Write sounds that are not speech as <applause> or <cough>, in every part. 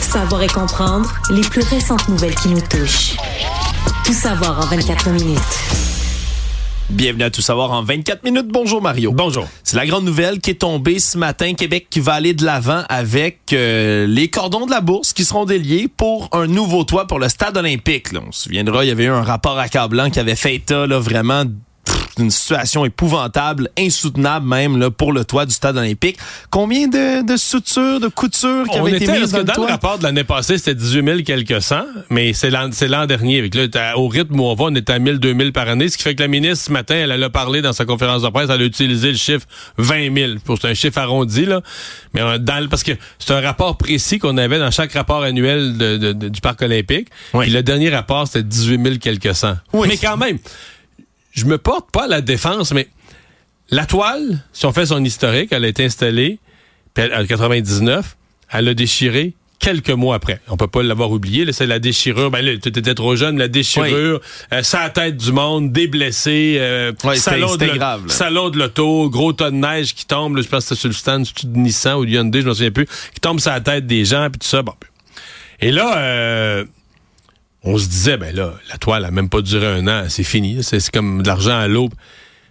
Savoir et comprendre les plus récentes nouvelles qui nous touchent. Tout savoir en 24 minutes. Bienvenue à Tout savoir en 24 minutes. Bonjour Mario. Bonjour. C'est la grande nouvelle qui est tombée ce matin. Québec qui va aller de l'avant avec euh, les cordons de la bourse qui seront déliés pour un nouveau toit pour le stade olympique. Là. On se souviendra, il y avait eu un rapport accablant qui avait fait état là, vraiment une situation épouvantable, insoutenable même là, pour le toit du stade olympique. Combien de, de sutures, de coutures qui on avaient été mises dans, dans, le toit? le rapport de l'année passée, c'était 18 000 quelques cents, mais c'est l'an, c'est l'an dernier. Avec là, au rythme où on va, on est à 1000, 2000 par année, ce qui fait que la ministre, ce matin, elle, elle a parlé dans sa conférence de presse, elle a utilisé le chiffre 20 000. Pour, c'est un chiffre arrondi, là. Mais dans, le- parce que c'est un rapport précis qu'on avait dans chaque rapport annuel de- de- de- du Parc olympique. Oui. Puis le dernier rapport, c'était 18 000 quelques cents. Oui. Mais quand même, je me porte pas à la défense, mais la toile, si on fait son historique, elle a été installée puis en 99, elle a déchiré quelques mois après. On peut pas l'avoir oublié. C'est la déchirure. Ben là, tu étais trop jeune. La déchirure, euh, sa tête du monde, des blessés, euh, c'était- salon, de, grave, salon de l'auto, gros tas de neige qui tombe. là, je pense que c'était sur le stand de Nissan ou de Hyundai, je me souviens plus, qui tombe sur la tête des gens puis tout ça. Bon. Et là, euh, on se disait, ben là, la toile a même pas duré un an, c'est fini, c'est comme de l'argent à l'eau.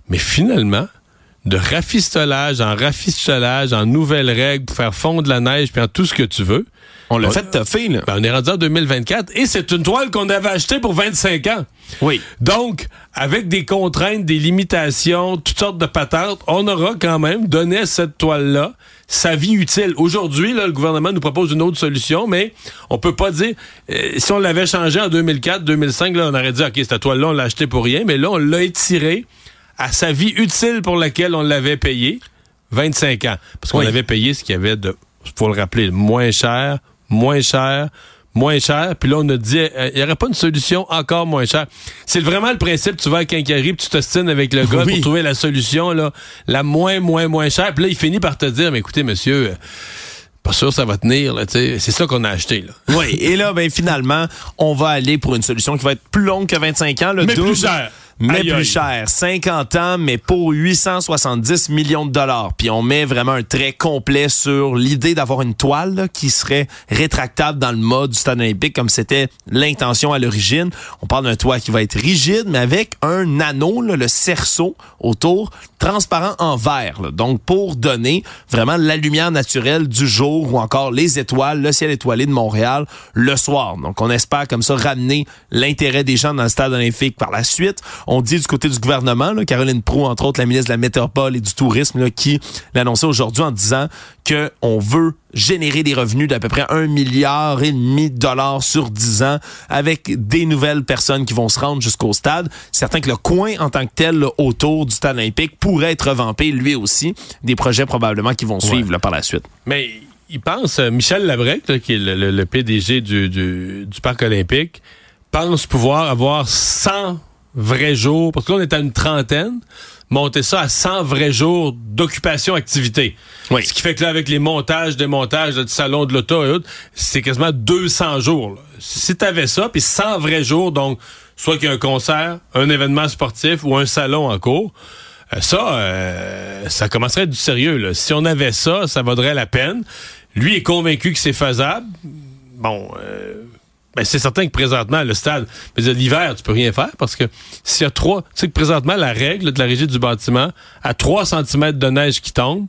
Mais finalement, de rafistolage en rafistolage, en nouvelles règles pour faire fondre la neige, puis en tout ce que tu veux, On l'a fait toffer, là. ben, on est rendu en 2024 et c'est une toile qu'on avait achetée pour 25 ans. Oui. Donc, avec des contraintes, des limitations, toutes sortes de patentes, on aura quand même donné cette toile-là sa vie utile. Aujourd'hui, là, le gouvernement nous propose une autre solution, mais on peut pas dire... euh, si on l'avait changé en 2004, 2005, là, on aurait dit, OK, cette toile-là, on l'a achetée pour rien, mais là, on l'a étirée à sa vie utile pour laquelle on l'avait payé 25 ans. Parce qu'on Oui. avait payé ce qu'il y avait de, faut le rappeler, moins cher, moins cher, moins cher. Puis là, on a dit, euh, il n'y aurait pas une solution encore moins chère. C'est vraiment le principe, tu vas à Quincaillerie, puis tu t'ostines avec le gars Oui. pour trouver la solution, là, la moins, moins, moins chère. Puis là, il finit par te dire, mais écoutez, monsieur, euh, pas sûr que ça va tenir, là, tu sais. C'est ça qu'on a acheté, là. Oui. Et là, ben finalement, on va aller pour une solution qui va être plus longue que 25 ans. Le Mais double, plus cher. Mais Aïe, plus aïe. cher. 50 ans, mais pour 870 millions de dollars. Puis on met vraiment un trait complet sur l'idée d'avoir une toile là, qui serait rétractable dans le mode du stade olympique comme c'était l'intention à l'origine. On parle d'un toit qui va être rigide, mais avec un anneau, là, le cerceau autour, transparent en verre. là. Donc pour donner vraiment la lumière naturelle du jour ou encore les étoiles, le ciel étoilé de Montréal le soir. Donc on espère comme ça ramener l'intérêt des gens dans le stade olympique par la suite. On dit du côté du gouvernement, là, Caroline Proux, entre autres, la ministre de la Métropole et du Tourisme, là, qui l'annonçait aujourd'hui en disant que on veut générer des revenus d'à peu près un milliard et demi de dollars sur 10 ans avec des nouvelles personnes qui vont se rendre jusqu'au stade. Certain que le coin en tant que tel là, autour du stade olympique pourrait être revampé lui aussi. Des projets probablement qui vont suivre là, par la suite. Mais il pense, euh, Michel Labrec, là, qui est le, le- le PDG du, du, du Parc olympique, pense pouvoir avoir 100 vrais jours, parce que là, on est à une trentaine, monter ça à 100 vrais jours d'occupation-activité. Oui. Ce qui fait que là, avec les montages, démontages là, du salon de l'auto et autres, c'est quasiment 200 jours. là. Si tu avais ça, puis 100 vrais jours, donc soit qu'il y a un concert, un événement sportif ou un salon en cours, euh, ça, euh, ça commencerait du sérieux. Là. Si on avait ça, ça vaudrait la peine. Lui est convaincu que c'est faisable. Bon, euh, ben c'est certain que présentement, le stade, l'hiver, tu peux rien faire parce que s'il y a trois, tu sais que présentement, la règle de la régie du bâtiment, à 3 cm de neige qui tombe,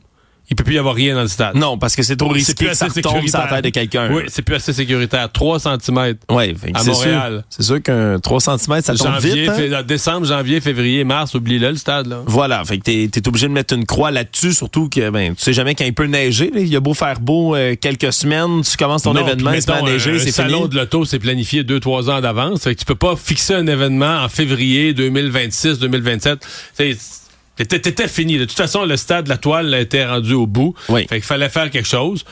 il peut plus y avoir rien dans le stade. Non, parce que c'est trop risqué que ça retombe sur la tête de quelqu'un. Oui, c'est plus assez sécuritaire. 3 cm. Ouais, À Montréal. C'est sûr qu'un 3 cm, ça tombe Janvier, vite. hein? décembre, janvier, février, mars, oublie-le, le stade, là. Voilà, fait que t'es, t'es obligé de mettre une croix là-dessus, surtout que ben tu sais jamais quand il peut neiger. là. Il a beau faire beau euh, quelques semaines, tu commences ton Non, événement, il se met à neiger, un c'est salon fini. de l'auto, c'est planifié deux, trois ans d'avance. Fait que tu peux pas fixer un événement en février 2026, 2027. C'est- T'étais fini. De toute façon, le stade, la toile était rendu au bout. Oui. Fait qu'il fallait faire quelque chose.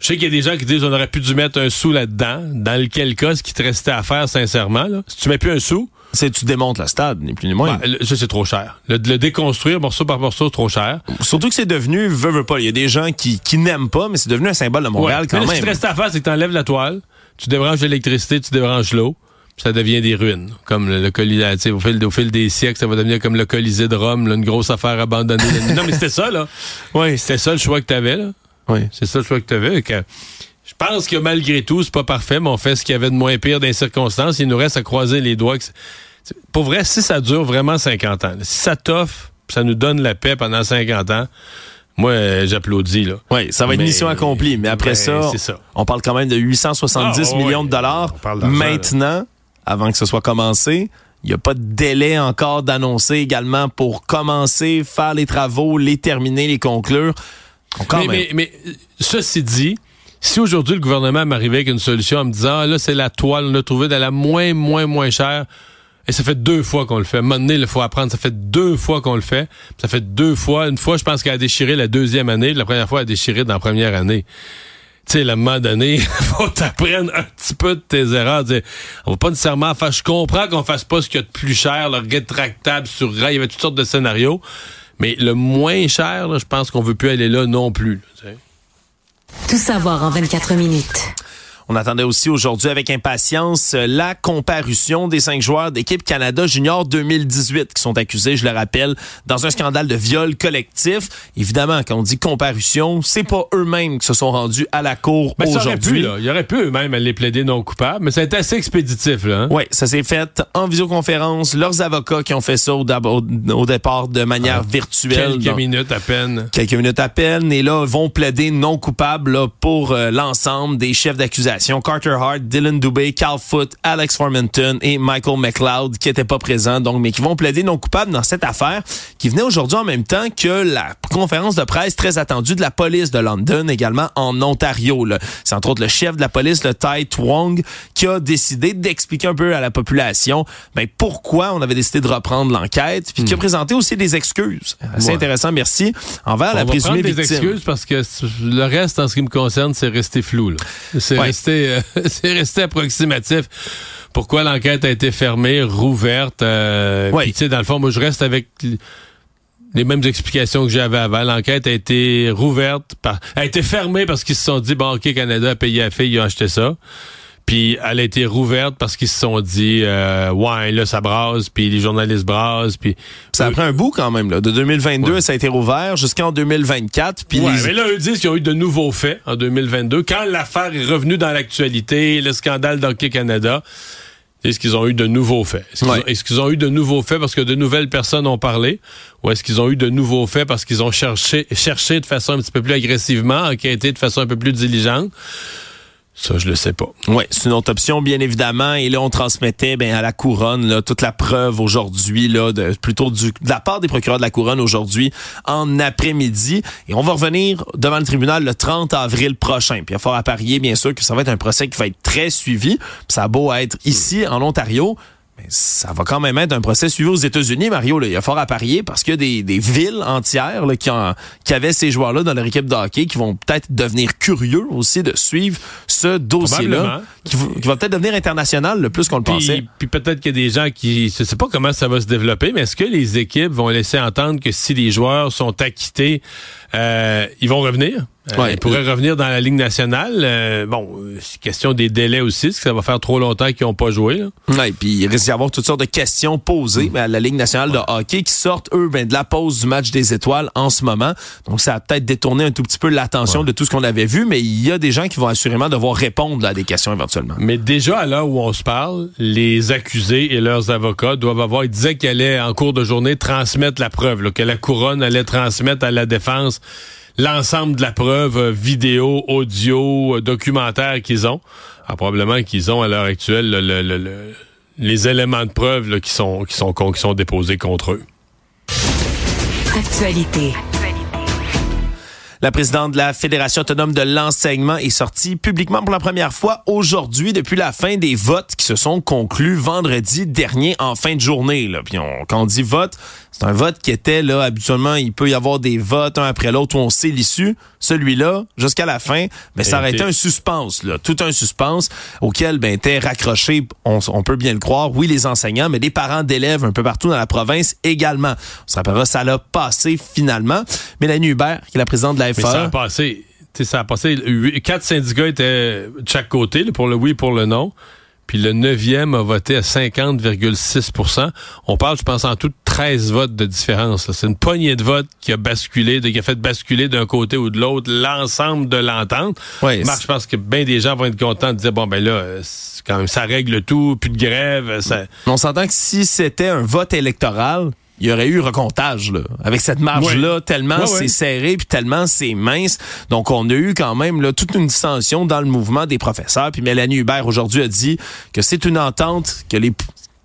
Je sais qu'il y a des gens qui disent on aurait pu dû mettre un sou là-dedans. Dans lequel cas, ce qui te restait à faire, sincèrement, là, si tu mets plus un sou, C'est tu démontes le stade, ni plus ni moins. le- ça c'est trop cher. Le, déconstruire morceau par morceau, c'est trop cher. Surtout que c'est devenu, veut, veut pas. Il y a des gens qui, qui n'aiment pas, mais c'est devenu un symbole de Montréal Ouais. quand Mais là, Ce même. qui te reste à faire, c'est que tu enlèves la toile, tu débranches l'électricité, tu débranches l'eau, ça devient des ruines, comme le, Colisée. Au fil, au fil des siècles, ça va devenir comme le Colisée de Rome, une grosse affaire abandonnée. <laughs> non, mais c'était ça, là. Oui, c'était ça le choix que tu avais, là. Oui. C'est ça le choix que tu avais. je pense que malgré tout, c'est pas parfait, mais on fait ce qu'il y avait de moins pire dans les circonstances. Il nous reste à croiser les doigts. Pour vrai, si ça dure vraiment 50 ans, si ça t'offre, ça nous donne la paix pendant 50 ans, moi, euh, j'applaudis. Là. Oui, ça va être une mission accomplie. Mais après ça, on parle quand même de 870 ah, millions de dollars. Maintenant, avant que ce soit commencé, il n'y a pas de délai encore d'annoncer également pour commencer, faire les travaux, les terminer, les conclure. mais, mais, mais, ceci dit, si aujourd'hui le gouvernement m'arrivait avec une solution en me disant, ah, là, c'est la toile, on l'a trouvé de la moins, moins, moins chère, et ça fait deux fois qu'on le fait. À un moment donné, il faut apprendre. Ça fait deux fois qu'on le fait. Ça fait deux fois. Une fois, je pense qu'elle a déchiré la deuxième année. La première fois, elle a déchiré dans la première année. Tu sais, à un moment donné, faut t'apprendre un petit peu de tes erreurs. on va pas nécessairement faire... Je comprends qu'on fasse pas ce qu'il y a de plus cher, le rétractable sur rail. Il y avait toutes sortes de scénarios. Mais le moins cher, je pense qu'on veut plus aller là non plus. Tout savoir en 24 minutes. On attendait aussi aujourd'hui avec impatience euh, la comparution des cinq joueurs d'équipe Canada Junior 2018 qui sont accusés, je le rappelle, dans un scandale de viol collectif. Évidemment, quand on dit comparution, c'est pas eux-mêmes qui se sont rendus à la cour aujourd'hui. Il y aurait pu eux-mêmes les plaider non coupables, mais ça a été assez expéditif. Là, hein? Oui, ça s'est fait en visioconférence. Leurs avocats qui ont fait ça au, départ de manière ah, virtuelle. Quelques minutes à peine. Quelques minutes à peine. Et là, vont plaider non coupables pour euh, l'ensemble des chefs d'accusation Carter Hart, Dylan Dubé, Cal Foot, Alex Formanton et Michael McLeod qui n'étaient pas présents, donc mais qui vont plaider non coupables dans cette affaire qui venait aujourd'hui en même temps que la conférence de presse très attendue de la police de London, également en Ontario. C'est entre autres le chef de la police, le Tai Twong, qui a décidé d'expliquer un peu à la population ben, pourquoi on avait décidé de reprendre l'enquête, puis qui a hmm. présenté aussi des excuses. C'est intéressant, merci, envers la présumée des excuses parce que le reste, en ce qui me concerne, c'est resté flou. C'est euh, <laughs> c'est resté approximatif. Pourquoi l'enquête a été fermée, rouverte? Euh, tu sais, dans le fond, moi, je reste avec les mêmes explications que j'avais avant. L'enquête a été rouverte, par, a été fermée parce qu'ils se sont dit, bon, OK, Canada a payé la fille, ils ont acheté ça. Puis elle a été rouverte parce qu'ils se sont dit euh, ouais là ça brasse puis les journalistes brassent puis ça a pris un bout quand même là de 2022 ça a été rouvert jusqu'en 2024 puis ouais, mais là eux disent qu'ils ont eu de nouveaux faits en 2022 quand l'affaire est revenue dans l'actualité le scandale d'Hockey Canada est-ce qu'ils ont eu de nouveaux faits? Est-ce qu'ils ont, eu de nouveaux faits parce que de nouvelles personnes ont parlé? Ou est-ce qu'ils ont eu de nouveaux faits parce qu'ils ont cherché, cherché de façon un petit peu plus agressivement, enquêté de façon un peu plus diligente? Ça, je le sais pas. Oui, c'est une autre option, bien évidemment. Et là, on transmettait ben, à la couronne là, toute la preuve aujourd'hui, là, de, plutôt du, de la part des procureurs de la couronne aujourd'hui en après-midi. Et on va revenir devant le tribunal le 30 avril prochain. Puis il va falloir parier, bien sûr, que ça va être un procès qui va être très suivi. Ça a beau être ici, en Ontario, mais ça va quand même être un procès suivi aux États-Unis, Mario. Là. Il y a fort à parier parce qu'il y a des, des villes entières là, qui, ont, qui avaient ces joueurs-là dans leur équipe de hockey qui vont peut-être devenir curieux aussi de suivre ce dossier-là, qui, va peut-être devenir international le plus qu'on le pensait. Puis peut-être qu'il y a des gens qui... Je sais pas comment ça va se développer, mais est-ce que les équipes vont laisser entendre que si les joueurs sont acquittés, euh, ils vont revenir? Euh, il pourrait revenir dans la Ligue nationale. Euh, bon, c'est question des délais aussi, parce que ça va faire trop longtemps qu'ils n'ont pas joué. Oui, puis il risque d'y avoir toutes sortes de questions posées à la Ligue nationale de hockey qui sortent, eux, ben, de la pause du match des étoiles en ce moment. Donc, ça a peut-être détourné un tout petit peu l'attention de tout ce qu'on avait vu, mais il y a des gens qui vont assurément devoir répondre à des questions éventuellement. Mais déjà, à l'heure où on se parle, les accusés et leurs avocats doivent avoir... Ils disaient qu'elle allait, en cours de journée, transmettre la preuve, que la couronne allait transmettre à la défense l'ensemble de la preuve euh, vidéo, audio, euh, documentaire qu'ils ont. Ah, probablement qu'ils ont à l'heure actuelle les éléments de preuve qui, sont, qui, sont, qui sont déposés contre eux. Actualité. La présidente de la Fédération autonome de l'enseignement est sortie publiquement pour la première fois aujourd'hui depuis la fin des votes qui se sont conclus vendredi dernier en fin de journée. Là. Puis on, quand on dit vote, c'est un vote qui était là habituellement, il peut y avoir des votes un après l'autre où on sait l'issue. Celui-là, jusqu'à la fin, mais ça aurait été un suspense, là, tout un suspense auquel ben était raccroché, on, on, peut bien le croire, oui les enseignants, mais des parents d'élèves un peu partout dans la province également. On se rappellera, ça l'a passé finalement. Mélanie Hubert, qui est la présidente de la FA. ça a passé. ça a passé. Quatre syndicats étaient de chaque côté, pour le oui et pour le non. puis le neuvième a voté à 50,6% On parle, je pense, en tout 13 votes de différence. C'est une poignée de votes qui a basculé, qui a fait basculer d'un côté ou de l'autre l'ensemble de l'entente. Ouais, Marc, je pense que bien des gens vont être contents de dire, bon, ben là, quand même, ça règle tout, plus de grève. Ça... On s'entend que si c'était un vote électoral, il y aurait eu recomptage là, avec cette marge-là, tellement Ouais, c'est serré puis tellement c'est mince. Donc on a eu quand même là, toute une dissension dans le mouvement des professeurs. Puis Mélanie Hubert aujourd'hui a dit que c'est une entente que les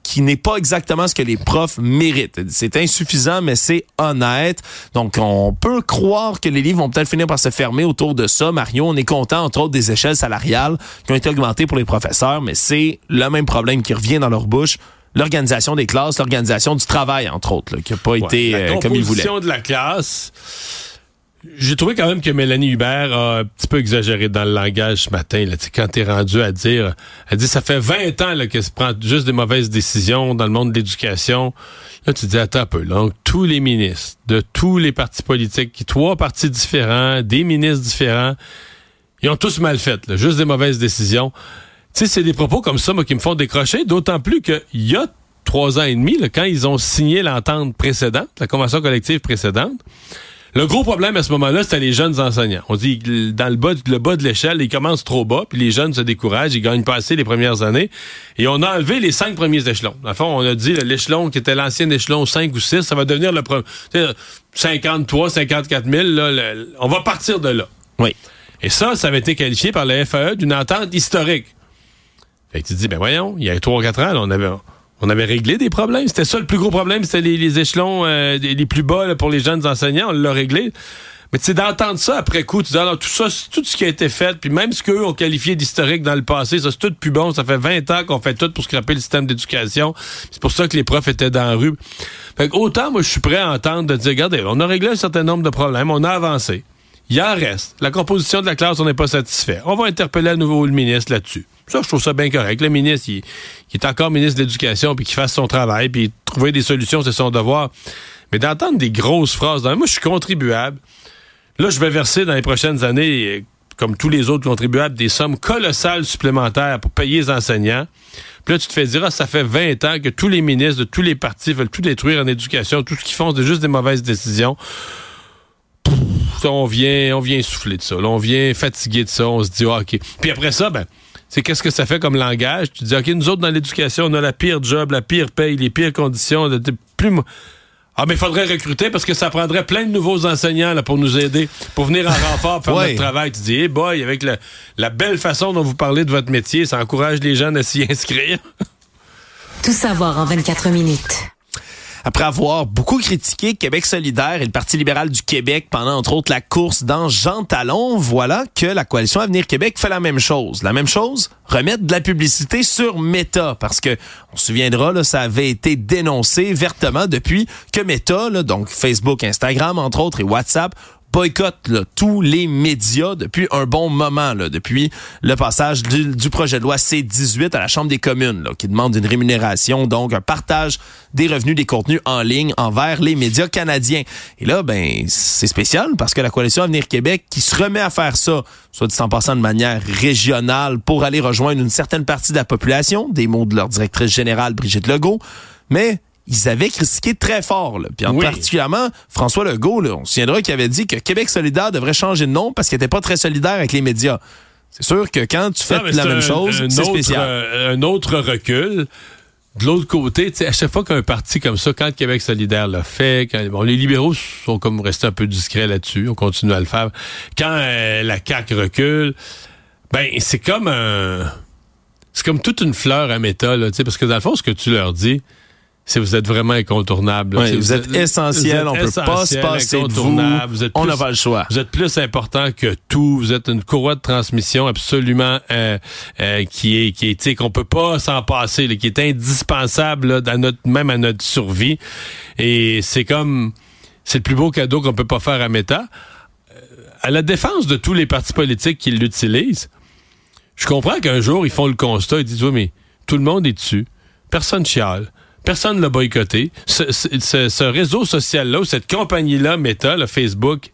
qui n'est pas exactement ce que les profs méritent. C'est insuffisant, mais c'est honnête. Donc, on peut croire que les livres vont peut-être finir par se fermer autour de ça. Mario, on est content, entre autres, des échelles salariales qui ont été augmentées pour les professeurs, mais c'est le même problème qui revient dans leur bouche. L'organisation des classes, l'organisation du travail, entre autres, là, qui n'a pas été la euh, comme ils voulaient. composition de la classe. J'ai trouvé quand même que Mélanie Hubert a un petit peu exagéré dans le langage ce matin. Là, Tu sais, quand t'es rendu à dire, elle dit ça fait 20 ans là, qu'elle se prend juste des mauvaises décisions dans le monde de l'éducation. Là, tu dis attends un peu. Donc tous les ministres de tous les partis politiques, trois partis différents, des ministres différents, ils ont tous mal fait, là, juste des mauvaises décisions. Tu sais, c'est des propos comme ça moi, qui me font décrocher, d'autant plus qu'il y a trois ans et demi, là, quand ils ont signé l'entente précédente, la convention collective précédente, le gros problème à ce moment-là, c'était les jeunes enseignants. On dit que dans le bas, le bas de l'échelle, ils commencent trop bas, puis les jeunes se découragent, ils gagnent pas assez les premières années. Et on a enlevé les cinq premiers échelons. Dans le fond, on a dit l'échelon qui était l'ancien échelon 5 ou 6, ça va devenir le premier. 53, 54 000, là, le- on va partir de là. Oui. Et ça, ça avait été qualifié par la FAE d'une entente historique. Fait que tu te dis, ben voyons, il y a 3 ou 4 ans, là, on avait, on avait réglé des problèmes. C'était ça le plus gros problème, c'était les, échelons euh, les plus bas pour les jeunes enseignants, on l'a réglé. Mais sais, d'entendre ça après coup, tu dis, tout ça, c'est tout ce qui a été fait, puis même ce qu'eux ont qualifié d'historique dans le passé, ça c'est tout plus bon. Ça fait 20 ans qu'on fait tout pour scraper le système d'éducation. C'est pour ça que les profs étaient dans la rue. Fait autant, moi, je suis prêt à entendre de dire, regardez, on a réglé un certain nombre de problèmes, on a avancé. Il en reste. La composition de la classe, on n'est pas satisfait. On va interpeller à nouveau le ministre là-dessus. Ça, je trouve ça bien correct. Le ministre, il, est encore ministre de l'Éducation, puis qu'il fasse son travail, puis trouver des solutions, c'est son devoir. Mais d'entendre des grosses phrases, dans- moi, je suis contribuable. Là, je vais verser dans les prochaines années, euh, comme tous les autres contribuables, des sommes colossales supplémentaires pour payer les enseignants. Puis là, tu te fais dire, ah, ça fait 20 ans que tous les ministres de tous les partis veulent tout détruire en éducation. Tout ce qu'ils font, c'est juste des mauvaises décisions. Pff, on vient, on vient souffler de ça. On vient fatigué de ça. On se dit, ah, OK. Puis après ça, ben, c'est qu'est-ce que ça fait comme langage? Tu dis, OK, nous autres, dans l'éducation, on a la pire job, la pire paye, les pires conditions. de- plus, ah, mais il faudrait recruter parce que ça prendrait plein de nouveaux enseignants là, pour nous aider, pour venir en renfort faire Ouais. notre travail. Tu dis, hey boy, avec la, la belle façon dont vous parlez de votre métier, ça encourage les jeunes à s'y <laughs> inscrire. Tout savoir en 24 minutes. Après avoir beaucoup critiqué Québec solidaire et le Parti libéral du Québec pendant entre autres la course dans Jean Talon, voilà que la coalition Avenir Québec fait la même chose. La même chose, remettre de la publicité sur Meta parce que on se souviendra là, ça avait été dénoncé vertement depuis que Meta, là, donc Facebook, Instagram entre autres et WhatsApp boycotte là, tous les médias depuis un bon moment, depuis le passage du, projet de loi C-18 à la Chambre des communes, qui demande une rémunération, donc un partage des revenus des contenus en ligne envers les médias canadiens. Et là, ben, c'est spécial parce que la Coalition Avenir Québec, qui se remet à faire ça, soit dit en passant de manière régionale, pour aller rejoindre une certaine partie de la population, des mots de leur directrice générale, Brigitte Legault, mais ils avaient critiqué très fort. Là. Puis en Oui. particulièrement, François Legault, là, on se souviendra qu'il avait dit que Québec solidaire devrait changer de nom parce qu'il n'était pas très solidaire avec les médias. C'est sûr que quand tu fais Non, la même un- chose, c'est spécial. euh, un autre recul. De l'autre côté, à chaque fois qu'un parti comme ça, quand Québec solidaire l'a fait, quand, bon, les libéraux sont comme restés un peu discrets là-dessus, on continue à le faire. Quand euh, la CAQ recule, ben c'est comme un, c'est comme toute une fleur à méta, là, parce que dans le fond, ce que tu leur dis, c'est vous êtes vraiment incontournable. C'est- vous êtes essentiel, on peut pas se passer de vous. êtes On plus- n'a pas le choix. vous êtes plus important que tout. Vous êtes une courroie de transmission absolument euh, euh, qui est qui est tu sais, qu'on peut pas s'en passer, là, qui est indispensable là, dans notre même à notre survie. Et c'est comme c'est le plus beau cadeau qu'on peut pas faire à Meta. Euh, À la défense de tous les partis politiques qui l'utilisent, je comprends qu'un jour ils font le constat, ils disent oui mais tout le monde est dessus, personne chiale. Personne l'a boycotté. Ce, réseau social-là, cette compagnie-là, Meta, le Facebook,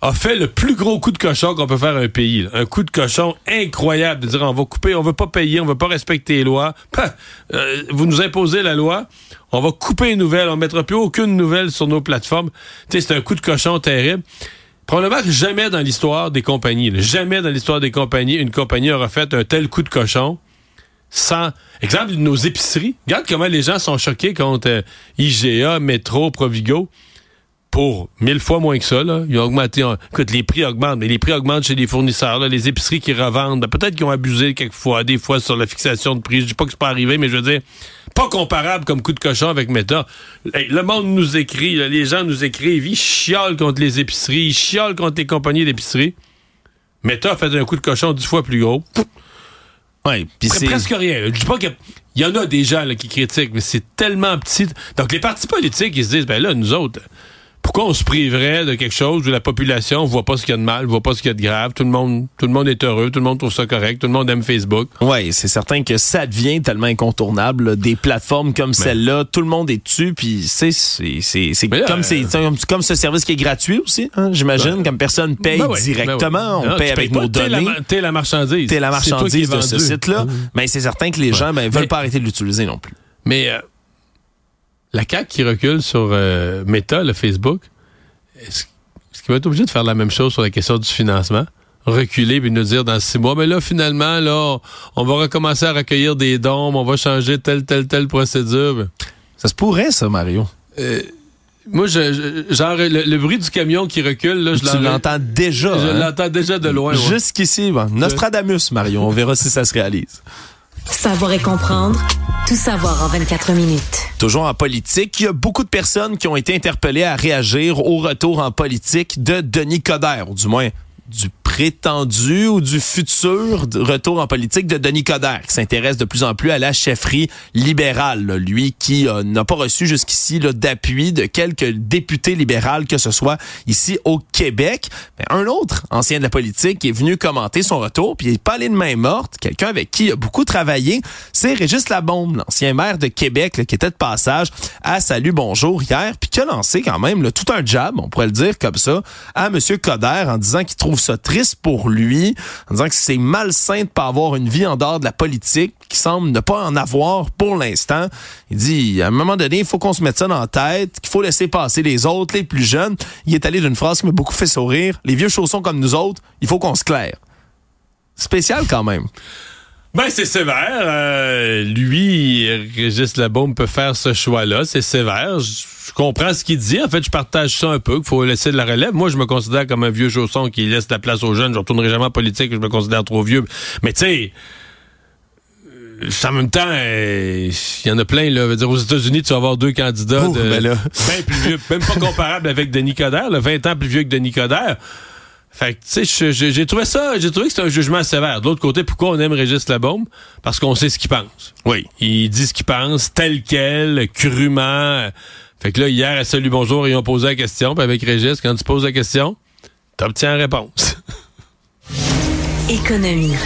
a fait le plus gros coup de cochon qu'on peut faire à un pays. Un coup de cochon incroyable de dire on va couper, on veut pas payer, on veut pas respecter les lois. Euh, vous nous imposez la loi, on va couper les nouvelles, on mettra plus aucune nouvelle sur nos plateformes. C'est un coup de cochon terrible. Probablement que jamais dans l'histoire des compagnies, jamais dans l'histoire des compagnies, une compagnie aura fait un tel coup de cochon sans... Exemple, nos épiceries. Regarde comment les gens sont choqués contre euh, IGA, Métro, Provigo pour mille fois moins que ça. Là. Ils ont augmenté. Écoute, les prix augmentent, mais les prix augmentent chez les fournisseurs. Là. Les épiceries qui revendent, ben, peut-être qu'ils ont abusé quelquefois, des fois sur la fixation de prix. Je dis pas que c'est pas arrivé, mais je veux dire, pas comparable comme coup de cochon avec Meta. le monde nous écrit, les gens nous écrivent, ils chiolent contre les épiceries, ils chiolent contre les compagnies d'épicerie. Meta a fait un coup de cochon dix fois plus gros. Puis c'est presque rien. Je dis pas qu'il y en a des gens qui critiquent, mais c'est tellement petit. Donc les partis politiques, ils se disent, ben là, nous autres, pourquoi on se priverait de quelque chose où la population voit pas ce qu'il y a de mal, voit pas ce qu'il y a de grave, tout le monde, tout le monde est heureux, tout le monde trouve ça correct, tout le monde aime Facebook. Oui, c'est certain que ça devient tellement incontournable. des plateformes comme celle-là, tout le monde est dessus, puis c'est c'est c'est comme c'est comme ce service qui est gratuit aussi, hein, j'imagine, comme personne paye ben ben directement, on paye avec nos données. T'es la, marchandise. T'es la marchandise de ce site-là. Mais c'est certain que les gens ben, veulent pas arrêter de l'utiliser non plus. Mais euh, la CAQ qui recule sur euh, Meta, le Facebook, est-ce qu'il va être obligé de faire la même chose sur la question du financement? reculer puis nous dire dans six mois, mais là, finalement, là, on va recommencer à recueillir des dons, on va changer telle, telle, telle procédure. Ça se pourrait, ça, Mario. Euh, moi, je, genre, le, bruit du camion qui recule, là, je l'entends déjà. Je hein? l'entends déjà de loin. Jusqu'ici, Nostradamus, Mario. On verra si ça se réalise. Savoir et comprendre, tout savoir en 24 minutes. Toujours en politique, il y a beaucoup de personnes qui ont été interpellées à réagir au retour en politique de Denis Coderre, ou du moins du prétendu ou du futur retour en politique de Denis Coderre, qui s'intéresse de plus en plus à la chefferie libérale. Lui qui euh, n'a pas reçu jusqu'ici d'appui de quelques députés libéraux que ce soit ici au Québec. Mais un autre ancien de la politique qui est venu commenter son retour, puis il n'est pas allé de main morte, quelqu'un avec qui il a beaucoup travaillé, c'est Régis Labombe, l'ancien maire de Québec, qui était de passage à Salut Bonjour hier, puis qui a lancé quand même tout un job, on pourrait le dire comme ça, à M. Coderre en disant qu'il trouve ça triste pour lui, en disant que c'est malsain de pas avoir une vie en dehors de la politique, qui semble ne pas en avoir pour l'instant. Il dit, à un moment donné, il faut qu'on se mette ça dans la tête, qu'il faut laisser passer les autres, les plus jeunes. Il est allé d'une phrase qui m'a beaucoup fait sourire. Les vieux chaussons comme nous autres, il faut qu'on se claire. Spécial quand même. Ben, c'est sévère. Euh, lui, Régis Labaume peut faire ce choix-là. C'est sévère. Je, comprends ce qu'il dit. En fait, je partage ça un peu, qu'il faut laisser de la relève. Moi, je me considère comme un vieux chausson qui laisse la place aux jeunes. Je retournerai jamais en politique. Je me considère trop vieux. Mais tu sais, en même temps, il y en a plein. Là. Dire, aux États-Unis, tu vas avoir deux candidats de, ben, ben plus vieux, même pas comparable avec Denis Coderre, là, 20 ans plus vieux que Denis Coderre. Fait que, tu sais, j'ai trouvé ça, j'ai trouvé que c'est un jugement sévère. De l'autre côté, pourquoi on aime Régis Labombe? Parce qu'on sait ce qu'il pense. Oui. Il dit ce qu'il pense, tel quel, crûment. Fait que là, hier, à Salut Bonjour, ils ont posé la question. Puis avec Régis, quand tu poses la question, t'obtiens la réponse. Économie.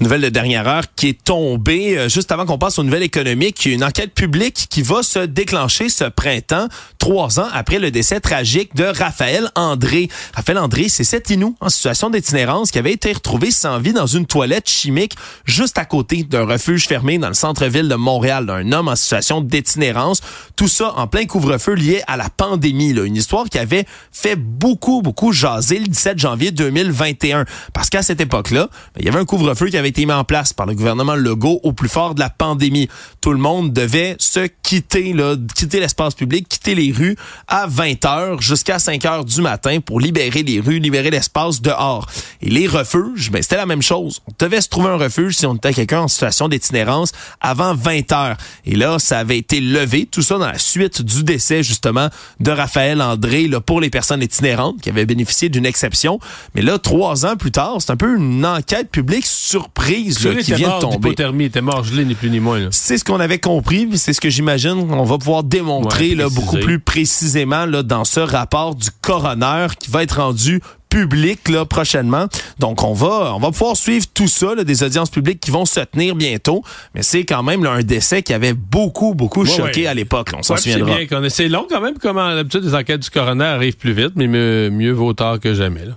Nouvelle de dernière heure qui est tombée euh, juste avant qu'on passe aux nouvelles économiques. Une enquête publique qui va se déclencher ce printemps, trois ans après le décès tragique de Raphaël André. Raphaël André, c'est cet Inou en situation d'itinérance qui avait été retrouvé sans vie dans une toilette chimique juste à côté d'un refuge fermé dans le centre-ville de Montréal, d'un homme en situation d'itinérance. Tout ça en plein couvre-feu lié à la pandémie. Là. Une histoire qui avait fait beaucoup, beaucoup jaser le 17 janvier 2021. Parce qu'à cette époque-là, ben, il y avait un couvre-feu qui avait été mis en place par le gouvernement Legault au plus fort de la pandémie. Tout le monde devait se quitter, là, quitter l'espace public, quitter les rues à 20 heures jusqu'à 5 heures du matin pour libérer les rues, libérer l'espace dehors. Et les refuges, ben, c'était la même chose. On devait se trouver un refuge si on était quelqu'un en situation d'itinérance avant 20 heures. Et là, ça avait été levé, tout ça dans la suite du décès, justement, de Raphaël André, là, pour les personnes itinérantes qui avaient bénéficié d'une exception. Mais là, trois ans plus tard, c'est un peu une enquête publique surprenante surprise là, qui vient de tomber. Il était mort gelé, ni plus ni moins. C'est ce qu'on avait compris, c'est ce que j'imagine on va pouvoir démontrer là, beaucoup plus précisément là, dans ce rapport du coroner qui va être rendu public là, prochainement. Donc, on va, on va pouvoir suivre tout ça, là, des audiences publiques qui vont se tenir bientôt. Mais c'est quand même là, un décès qui avait beaucoup, beaucoup choqué à l'époque. On s'en souviendra. C'est long quand même, comme d'habitude, les enquêtes du coroner arrivent plus vite, mais mieux, mieux vaut tard que jamais. Là.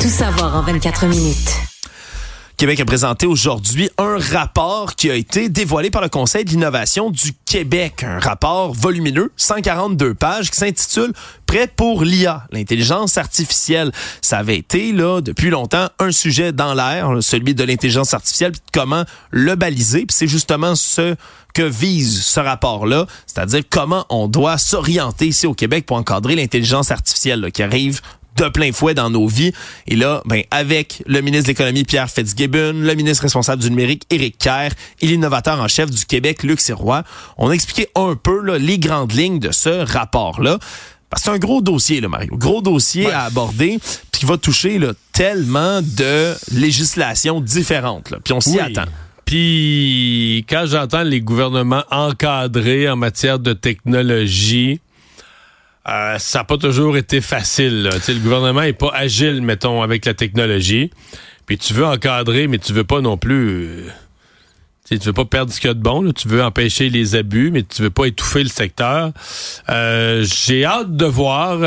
Tout savoir en 24 minutes. Québec a présenté aujourd'hui un rapport qui a été dévoilé par le Conseil de l'innovation du Québec. Un rapport volumineux, 142 pages, qui s'intitule Prêt pour l'IA, l'intelligence artificielle. Ça avait été, là, depuis longtemps, un sujet dans l'air, celui de l'intelligence artificielle, puis comment le baliser. Puis c'est justement ce que vise ce rapport-là, c'est-à-dire comment on doit s'orienter ici au Québec pour encadrer l'intelligence artificielle qui arrive de plein fouet dans nos vies. Et là, ben, avec le ministre de l'Économie, Pierre Fitzgibbon, le ministre responsable du numérique, Éric Kerr, et l'innovateur en chef du Québec, Luc Sirois, on a expliqué un peu là, les grandes lignes de ce rapport-là. C'est un gros dossier, là, Mario. Gros dossier à aborder, puis qui va toucher là, tellement de législations différentes. Là, puis on s'y attend. Puis quand j'entends les gouvernements encadrés en matière de technologie, euh, ça n'a pas toujours été facile. Le gouvernement est pas agile, mettons, avec la technologie. Puis tu veux encadrer, mais tu veux pas non plus... Euh, tu veux pas perdre ce qu'il y a de bon, tu veux empêcher les abus, mais tu veux pas étouffer le secteur. Euh, j'ai hâte de voir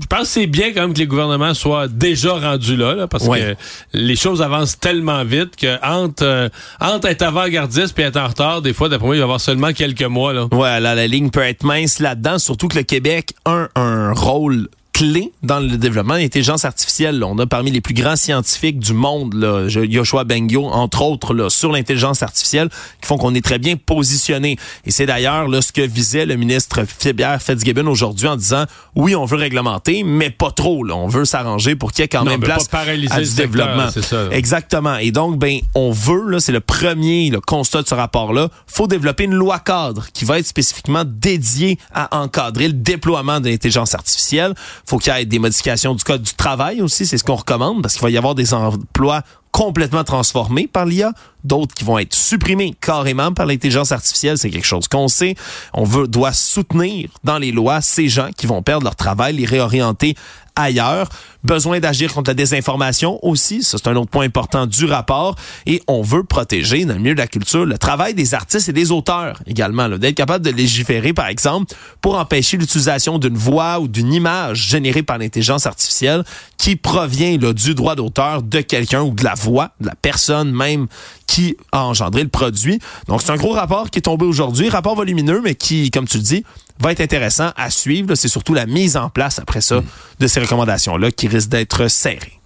je pense que c'est bien quand même que les gouvernements soient déjà rendus là, parce que les choses avancent tellement vite que entre, euh, entre être avant-gardiste et être en retard, des fois, d'après moi, il va y avoir seulement quelques mois. Là. Ouais, là, la ligne peut être mince là-dedans, surtout que le Québec a un rôle clé dans le développement de l'intelligence artificielle. On a parmi les plus grands scientifiques du monde, là, Yoshua Bengio, entre autres, là, sur l'intelligence artificielle, qui font qu'on est très bien positionné. Et c'est d'ailleurs ce que visait le ministre Pierre Fitzgibbon aujourd'hui en disant, oui, on veut réglementer, mais pas trop. Là. On veut s'arranger pour qu'il y ait quand même place à du développement. Exactement. Et donc, ben, on veut, là, c'est le premier le constat de ce rapport-là, faut développer une loi cadre qui va être spécifiquement dédiée à encadrer le déploiement de l'intelligence artificielle faut qu'il y ait des modifications du code du travail aussi, c'est ce qu'on recommande, parce qu'il va y avoir des emplois complètement transformés par l'IA, d'autres qui vont être supprimés carrément par l'intelligence artificielle, c'est quelque chose qu'on sait. On veut, doit soutenir dans les lois ces gens qui vont perdre leur travail, les réorienter ailleurs. Besoin d'agir contre la désinformation aussi, ça c'est un autre point important du rapport. Et on veut protéger, dans le milieu de la culture, le travail des artistes et des auteurs également. D'être capable de légiférer, par exemple, pour empêcher l'utilisation d'une voix ou d'une image générée par l'intelligence artificielle qui provient du droit d'auteur de quelqu'un ou de la voix, de la personne même qui a engendré le produit. Donc c'est un gros rapport qui est tombé aujourd'hui, rapport volumineux, mais qui, comme tu le dis, va être intéressant à suivre. C'est surtout la mise en place après ça de ces recommandations-là qui risquent d'être serrées.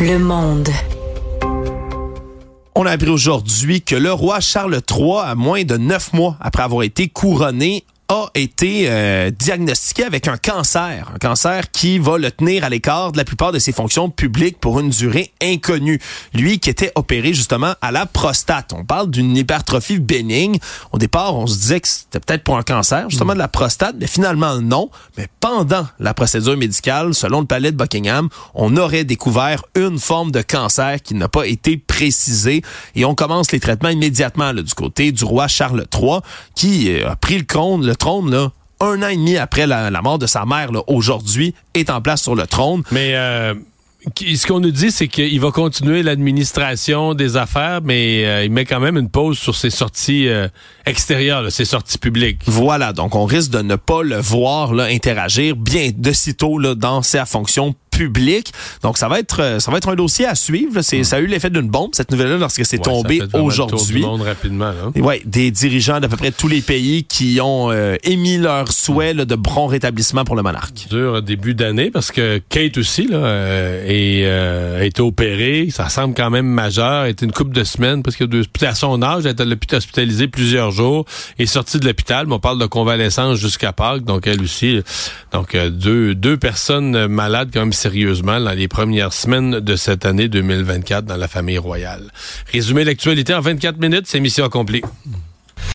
Le monde. On a appris aujourd'hui que le roi Charles III, à moins de neuf mois après avoir été couronné, a été euh, diagnostiqué avec un cancer, un cancer qui va le tenir à l'écart de la plupart de ses fonctions publiques pour une durée inconnue. Lui qui était opéré justement à la prostate. On parle d'une hypertrophie bénigne. Au départ, on se disait que c'était peut-être pour un cancer, justement de la prostate, mais finalement non. Mais pendant la procédure médicale, selon le palais de Buckingham, on aurait découvert une forme de cancer qui n'a pas été précisée et on commence les traitements immédiatement du côté du roi Charles III qui euh, a pris le compte, le trône, là, un an et demi après la, mort de sa mère, aujourd'hui, est en place sur le trône. Mais euh, ce qu'on nous dit, c'est qu'il va continuer l'administration des affaires, mais euh, il met quand même une pause sur ses sorties euh, extérieures, ses sorties publiques. Voilà, donc on risque de ne pas le voir là, interagir bien de sitôt là, dans sa fonction public. Donc ça va être euh, ça va être un dossier à suivre. C'est ça a eu l'effet d'une bombe cette nouvelle-là lorsque c'est tombé aujourd'hui. rapidement. Ouais, des dirigeants d'à peu près tous les pays qui ont euh, émis leur souhait de bon rétablissement pour le monarque. Dur début d'année parce que Kate aussi là euh, est, a été opérée. Ça semble quand même majeur. Elle été une couple de semaines parce que à son âge, elle été hospitalisée plusieurs jours et sortie de l'hôpital. on parle de convalescence jusqu'à Pâques. Donc elle aussi. Donc deux deux personnes malades quand même sérieusement dans les premières semaines de cette année 2024 dans la famille royale. Résumé l'actualité en 24 minutes, c'est mission accomplie.